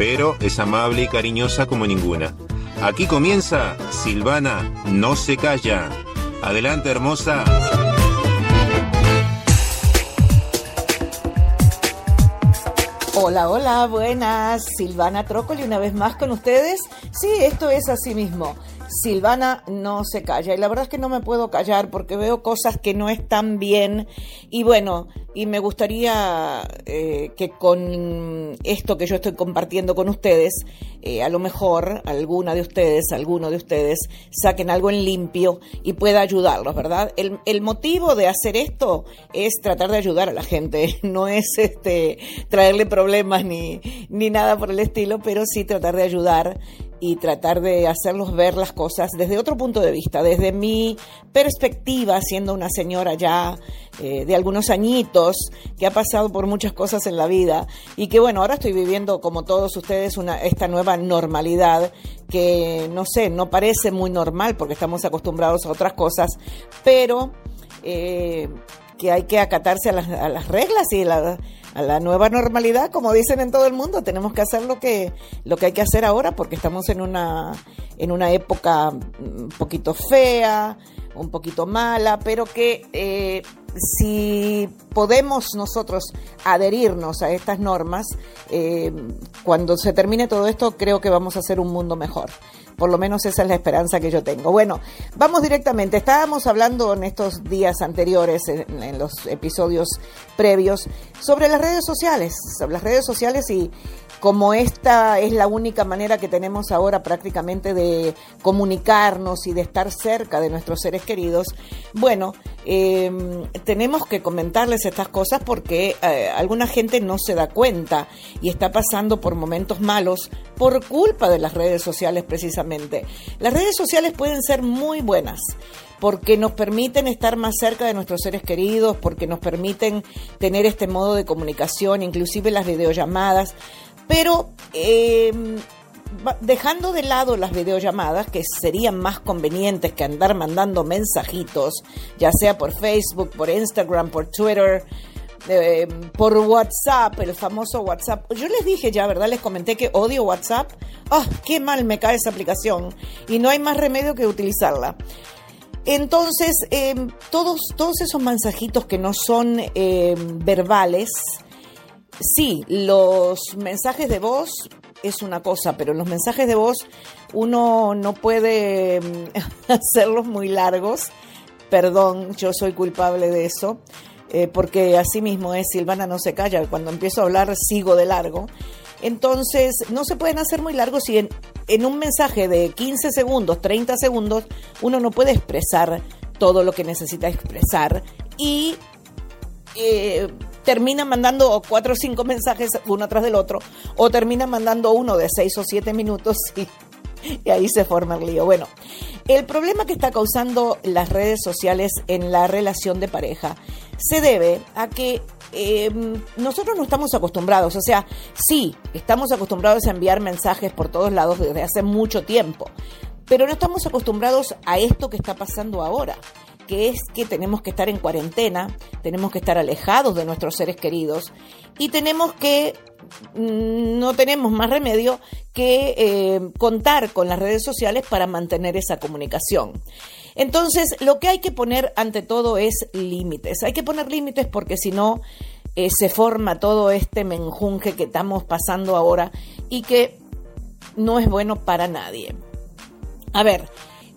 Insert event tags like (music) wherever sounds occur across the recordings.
pero es amable y cariñosa como ninguna. Aquí comienza Silvana no se calla. Adelante, hermosa. Hola, hola, buenas. Silvana Trócoli una vez más con ustedes. Sí, esto es así mismo. Silvana no se calla. Y la verdad es que no me puedo callar porque veo cosas que no están bien. Y bueno, y me gustaría eh, que con esto que yo estoy compartiendo con ustedes, eh, a lo mejor alguna de ustedes, alguno de ustedes, saquen algo en limpio y pueda ayudarlos, ¿verdad? El, el motivo de hacer esto es tratar de ayudar a la gente, (laughs) no es este traerle problemas ni, ni nada por el estilo, pero sí tratar de ayudar y tratar de hacerlos ver las cosas desde otro punto de vista, desde mi perspectiva, siendo una señora ya eh, de algunos añitos, que ha pasado por muchas cosas en la vida y que bueno, ahora estoy viviendo como todos ustedes esta nueva normalidad que no sé, no parece muy normal porque estamos acostumbrados a otras cosas, pero eh, que hay que acatarse a las, a las reglas y la a la nueva normalidad, como dicen en todo el mundo, tenemos que hacer lo que, lo que hay que hacer ahora porque estamos en una, en una época un poquito fea, un poquito mala, pero que eh, si podemos nosotros adherirnos a estas normas, eh, cuando se termine todo esto, creo que vamos a hacer un mundo mejor. Por lo menos esa es la esperanza que yo tengo. Bueno, vamos directamente. Estábamos hablando en estos días anteriores, en, los episodios previos, sobre las redes sociales, sobre las redes sociales y como esta es la única manera que tenemos ahora prácticamente de comunicarnos y de estar cerca de nuestros seres queridos, bueno, eh, tenemos que comentarles estas cosas porque eh, alguna gente no se da cuenta y está pasando por momentos malos por culpa de las redes sociales precisamente. Las redes sociales pueden ser muy buenas porque nos permiten estar más cerca de nuestros seres queridos, porque nos permiten tener este modo de comunicación, inclusive las videollamadas, pero eh, dejando de lado las videollamadas, que serían más convenientes que andar mandando mensajitos, ya sea por Facebook, por Instagram, por Twitter, eh, por WhatsApp, el famoso WhatsApp. Yo les dije ya, ¿verdad? Les comenté que odio WhatsApp. ¡Ah, qué mal me cae esa aplicación! Y no hay más remedio que utilizarla. Entonces, eh, todos, todos esos mensajitos que no son verbales, sí, los mensajes de voz es una cosa, pero los mensajes de voz uno no puede mm, (laughs) hacerlos muy largos. Perdón, yo soy culpable de eso, eh, porque así mismo es, Silvana no se calla, cuando empiezo a hablar sigo de largo. Entonces, no se pueden hacer muy largos y en, un mensaje de 15 segundos, 30 segundos, uno no puede expresar todo lo que necesita expresar y eh, termina mandando cuatro o cinco mensajes uno tras del otro, o termina mandando uno de seis o siete minutos (laughs) y, ahí se forma el lío. Bueno, el problema que está causando las redes sociales en la relación de pareja se debe a que eh, nosotros no estamos acostumbrados, o sea, sí, estamos acostumbrados a enviar mensajes por todos lados desde hace mucho tiempo, pero no estamos acostumbrados a esto que está pasando ahora que es que tenemos que estar en cuarentena, tenemos que estar alejados de nuestros seres queridos y tenemos que, mm, no tenemos más remedio que eh, contar con las redes sociales para mantener esa comunicación. Entonces, lo que hay que poner ante todo es límites. Hay que poner límites porque si no, eh, se forma todo este menjunje que estamos pasando ahora y que no es bueno para nadie. A ver,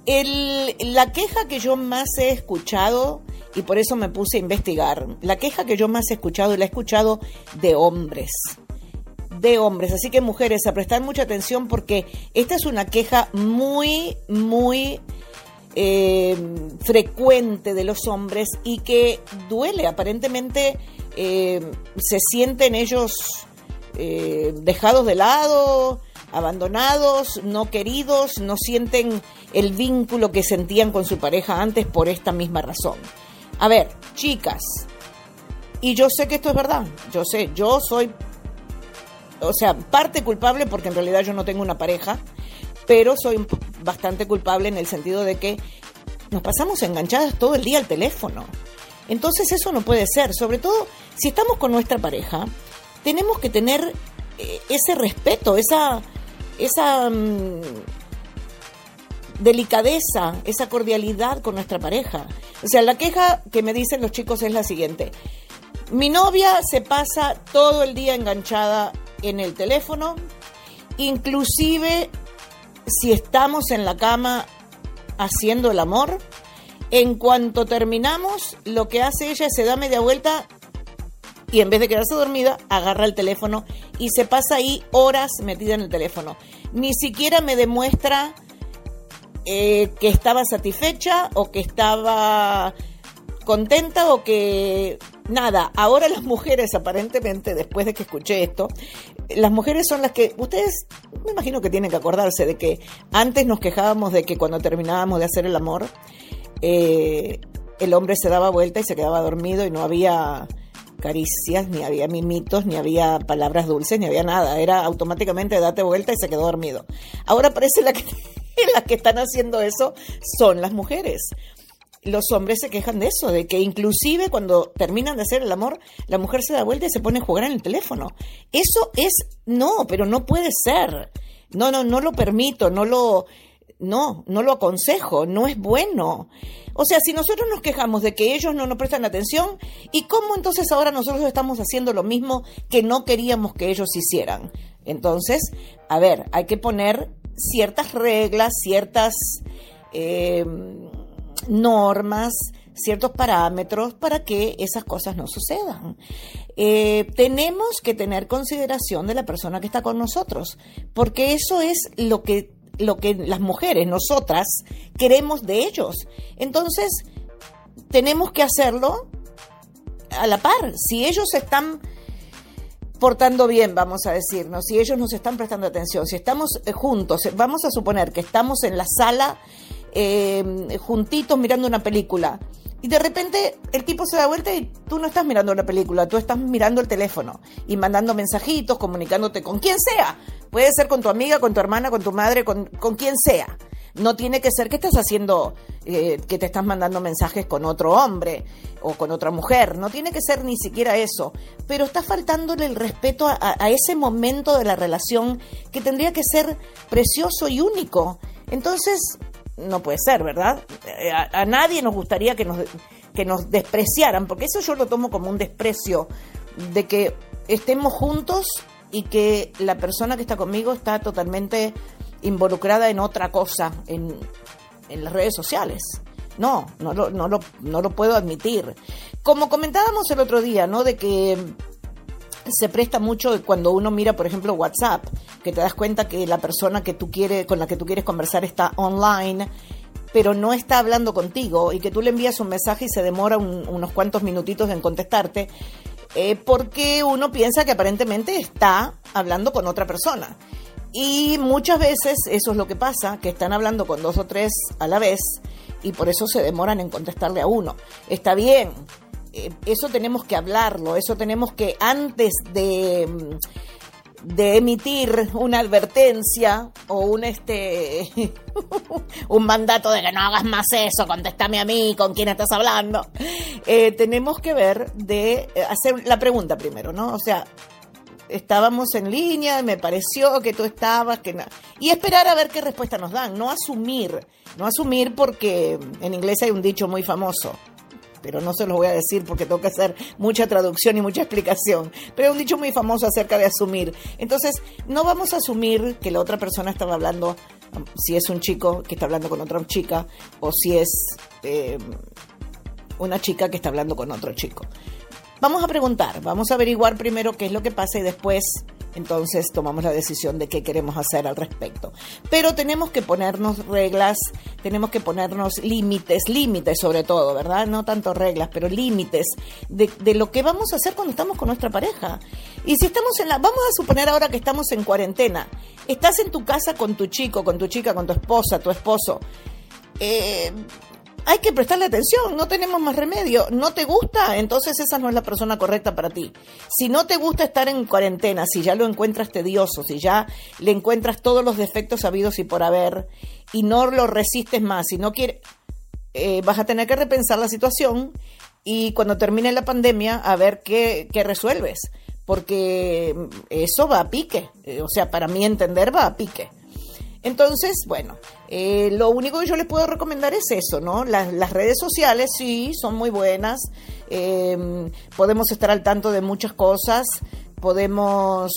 la queja que yo más he escuchado, y por eso me puse a investigar, la queja que yo más he escuchado, y la he escuchado de hombres, de hombres. Así que mujeres, a prestar mucha atención porque esta es una queja muy, muy eh, frecuente de los hombres y que duele. Aparentemente eh, se sienten ellos eh, dejados de lado, abandonados, no queridos, no sienten el vínculo que sentían con su pareja antes por esta misma razón. A ver, chicas, y yo sé que esto es verdad, yo sé, yo soy, o sea, parte culpable porque en realidad yo no tengo una pareja, pero soy bastante culpable en el sentido de que nos pasamos enganchadas todo el día al teléfono. Entonces eso no puede ser, sobre todo si estamos con nuestra pareja, tenemos que tener eh, ese respeto, esa, esa mm, delicadeza, esa cordialidad con nuestra pareja. O sea, la queja que me dicen los chicos es la siguiente. Mi novia se pasa todo el día enganchada en el teléfono, inclusive si estamos en la cama haciendo el amor, en cuanto terminamos, lo que hace ella es se da media vuelta y en vez de quedarse dormida, agarra el teléfono y se pasa ahí horas metida en el teléfono. Ni siquiera me demuestra eh, que estaba satisfecha o que estaba contenta o que nada, ahora las mujeres aparentemente, después de que escuché esto, las mujeres son las que, ustedes me imagino que tienen que acordarse de que antes nos quejábamos de que cuando terminábamos de hacer el amor, eh, el hombre se daba vuelta y se quedaba dormido y no había caricias, ni había mimitos, ni había palabras dulces, ni había nada. Era automáticamente date vuelta y se quedó dormido. Ahora parece la que, (laughs) las que están haciendo eso son las mujeres. Los hombres se quejan de eso, de que inclusive cuando terminan de hacer el amor, la mujer se da vuelta y se pone a jugar en el teléfono. Eso es, no, pero no puede ser. No, no, no lo permito, no lo, no, no lo aconsejo, no es bueno. O sea, si nosotros nos quejamos de que ellos no nos prestan atención, ¿y cómo entonces ahora nosotros estamos haciendo lo mismo que no queríamos que ellos hicieran? Entonces, a ver, hay que poner ciertas reglas, ciertas eh, normas, ciertos parámetros para que esas cosas no sucedan. Eh, tenemos que tener consideración de la persona que está con nosotros, porque eso es lo que lo que las mujeres, nosotras, queremos de ellos. Entonces, tenemos que hacerlo a la par. Si ellos están portando bien, vamos a decirnos, si ellos nos están prestando atención, si estamos eh, juntos, vamos a suponer que estamos en la sala eh, juntitos mirando una película y de repente el tipo se da vuelta y tú no estás mirando la película, tú estás mirando el teléfono y mandando mensajitos, comunicándote con quien sea. Puede ser con tu amiga, con tu hermana, con tu madre, con, con quien sea. No tiene que ser que estás haciendo, eh, que te estás mandando mensajes con otro hombre o con otra mujer. No tiene que ser ni siquiera eso. Pero está faltándole el respeto a, a ese momento de la relación que tendría que ser precioso y único. Entonces, no puede ser, ¿verdad? Eh, a, nadie nos gustaría que nos, que nos despreciaran, porque eso yo lo tomo como un desprecio de que estemos juntos y que la persona que está conmigo está totalmente involucrada en otra cosa, en, en las redes sociales. No, no lo, no, lo, no lo puedo admitir. Como comentábamos el otro día, ¿no? De que se presta mucho cuando uno mira, por ejemplo, WhatsApp, que te das cuenta que la persona que tú quieres, con la que tú quieres conversar está online, pero no está hablando contigo y que tú le envías un mensaje y se demora unos cuantos minutitos en contestarte, eh, porque uno piensa que aparentemente está hablando con otra persona. Y muchas veces eso es lo que pasa, que están hablando con dos o tres a la vez y por eso se demoran en contestarle a uno. Está bien, eso tenemos que hablarlo, eso tenemos que antes de, mm, de emitir una advertencia o un este (laughs) un mandato de que no hagas más eso, contéstame a mí, con quién estás hablando, eh, tenemos que ver de eh, hacer la pregunta primero, ¿no? O sea, estábamos en línea, me pareció que tú estabas, que no. Y esperar a ver qué respuesta nos dan, no asumir, no asumir porque en inglés hay un dicho muy famoso, pero no se los voy a decir porque tengo que hacer mucha traducción y mucha explicación. Pero es un dicho muy famoso acerca de asumir. Entonces, no vamos a asumir que la otra persona estaba hablando, si es un chico que está hablando con otra chica, o si es eh, una chica que está hablando con otro chico. Vamos a preguntar, vamos a averiguar primero qué es lo que pasa y después entonces tomamos la decisión de qué queremos hacer al respecto. Pero tenemos que ponernos reglas, tenemos que ponernos límites, límites sobre todo, ¿verdad? No tanto reglas, pero límites de, lo que vamos a hacer cuando estamos con nuestra pareja. Y si estamos en la, vamos a suponer ahora que estamos en cuarentena, estás en tu casa con tu chico, con tu chica, con tu esposa, tu esposo. Eh, hay que prestarle atención, no tenemos más remedio. ¿No te gusta? Entonces esa no es la persona correcta para ti. Si no te gusta estar en cuarentena, si ya lo encuentras tedioso, si ya le encuentras todos los defectos habidos y por haber, y no lo resistes más, si no quieres, eh, vas a tener que repensar la situación y cuando termine la pandemia a ver qué, qué resuelves. Porque eso va a pique. Eh, o sea, para mí entender va a pique. Entonces, bueno, eh, lo único que yo les puedo recomendar es eso, ¿no? Las, redes sociales sí son muy buenas, eh, podemos estar al tanto de muchas cosas, podemos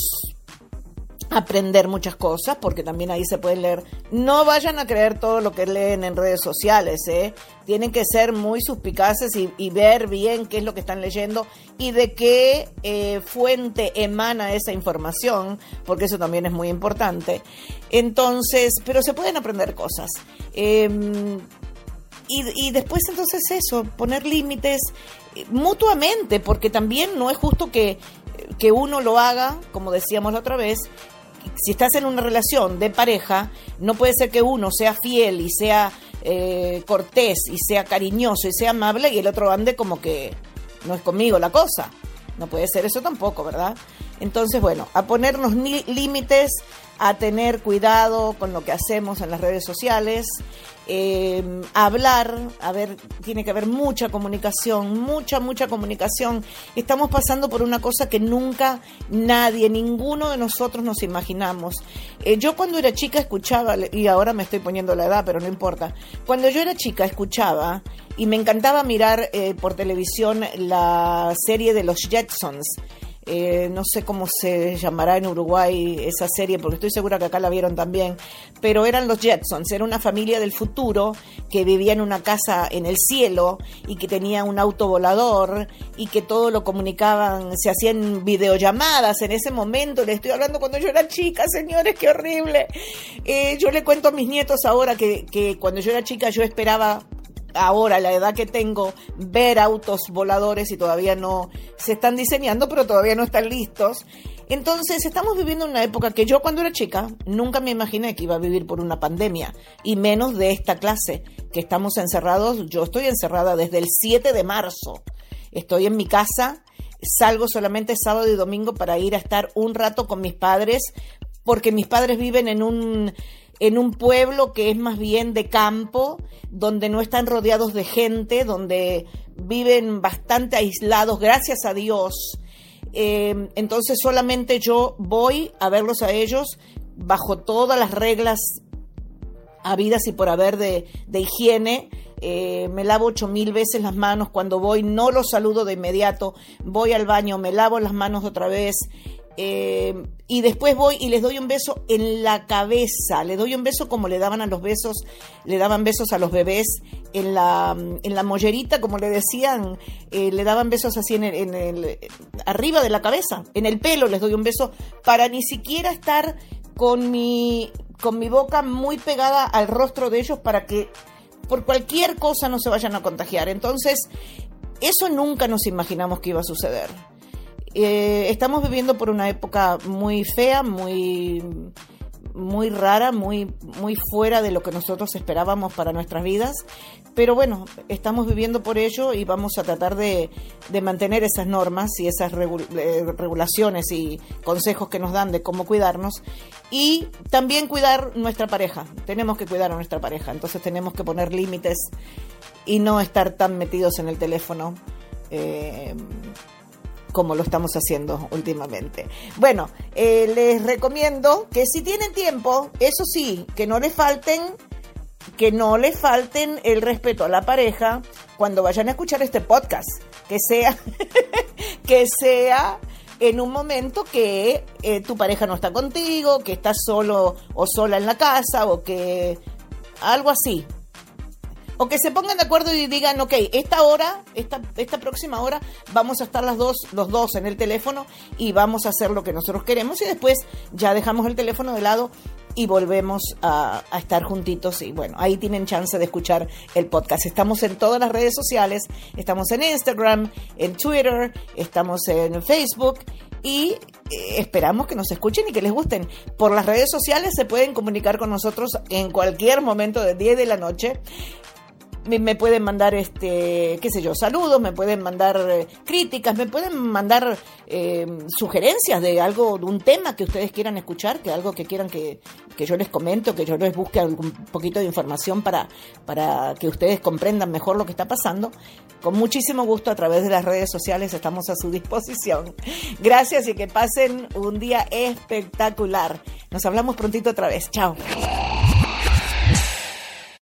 aprender muchas cosas, porque también ahí se pueden leer. No vayan a creer todo lo que leen en redes sociales, ¿eh? Tienen que ser muy suspicaces y, ver bien qué es lo que están leyendo y de qué eh, fuente emana esa información, porque eso también es muy importante. Entonces, pero se pueden aprender cosas. Em, y, y después entonces eso, poner límites eh, mutuamente, porque también no es justo que que uno lo haga, como decíamos la otra vez, si estás en una relación de pareja, no puede ser que uno sea fiel y sea eh, cortés y sea cariñoso y sea amable y el otro ande como que no es conmigo la cosa. No puede ser eso tampoco, ¿verdad? Entonces, bueno, a ponernos límites, a tener cuidado con lo que hacemos en las redes sociales, eh, hablar, a ver, tiene que haber mucha comunicación, mucha, mucha comunicación. Estamos pasando por una cosa que nunca nadie, ninguno de nosotros nos imaginamos. Eh, yo cuando era chica escuchaba, y ahora me estoy poniendo la edad, pero no importa, cuando yo era chica escuchaba y me encantaba mirar eh, por televisión la serie de los Jetsons. Eh, no sé cómo se llamará en Uruguay esa serie, porque estoy segura que acá la vieron también, pero eran los Jetsons, era una familia del futuro que vivía en una casa en el cielo y que tenía un auto volador y que todo lo comunicaban, se hacían videollamadas en ese momento, le estoy hablando cuando yo era chica, señores, qué horrible. Eh, yo le cuento a mis nietos ahora que, que cuando yo era chica yo esperaba ahora, la edad que tengo, ver autos voladores y todavía no se están diseñando, pero todavía no están listos. Entonces, estamos viviendo una época que yo cuando era chica nunca me imaginé que iba a vivir por una pandemia, y menos de esta clase, que estamos encerrados. Yo estoy encerrada desde el 7 de marzo. Estoy en mi casa, salgo solamente sábado y domingo para ir a estar un rato con mis padres, porque mis padres viven en un en un pueblo que es más bien de campo, donde no están rodeados de gente, donde viven bastante aislados, gracias a Dios. Eh, entonces solamente yo voy a verlos a ellos bajo todas las reglas habidas y por haber de, higiene. Eh, me lavo ocho mil veces las manos cuando voy, no los saludo de inmediato, voy al baño, me lavo las manos otra vez, eh, y después voy y les doy un beso en la cabeza, le doy un beso como le daban a los besos, le daban besos a los bebés en la, en la mollerita, como le decían, eh, le daban besos así en el, en arriba de la cabeza, en el pelo les doy un beso para ni siquiera estar con mi, con mi boca muy pegada al rostro de ellos para que por cualquier cosa no se vayan a contagiar. Entonces, eso nunca nos imaginamos que iba a suceder. Eh, estamos viviendo por una época muy fea, muy muy rara, muy, muy fuera de lo que nosotros esperábamos para nuestras vidas. Pero bueno, estamos viviendo por ello y vamos a tratar de, mantener esas normas y esas eh, regulaciones y consejos que nos dan de cómo cuidarnos. Y también cuidar nuestra pareja. Tenemos que cuidar a nuestra pareja. Entonces tenemos que poner límites y no estar tan metidos en el teléfono. Eh, como lo estamos haciendo últimamente. Bueno, eh, les recomiendo que si tienen tiempo, eso sí, que no les falten que no les falten el respeto a la pareja cuando vayan a escuchar este podcast, que sea (laughs) que sea en un momento que eh, tu pareja no está contigo, que estás solo o sola en la casa o que algo así. O que se pongan de acuerdo y digan, ok, esta hora, esta, esta próxima hora, vamos a estar las dos, los dos en el teléfono y vamos a hacer lo que nosotros queremos y después ya dejamos el teléfono de lado y volvemos a, estar juntitos y bueno, ahí tienen chance de escuchar el podcast. Estamos en todas las redes sociales, estamos en Instagram, en Twitter, estamos en Facebook y eh, esperamos que nos escuchen y que les gusten. Por las redes sociales se pueden comunicar con nosotros en cualquier momento de 10 de la noche me, pueden mandar, este, qué sé yo, saludos, me pueden mandar eh, críticas, me pueden mandar eh, sugerencias de algo, de un tema que ustedes quieran escuchar, que algo que quieran que, que yo les comento, que yo les busque algún poquito de información para, para que ustedes comprendan mejor lo que está pasando. Con muchísimo gusto a través de las redes sociales estamos a su disposición. Gracias y que pasen un día espectacular. Nos hablamos prontito otra vez. Chao.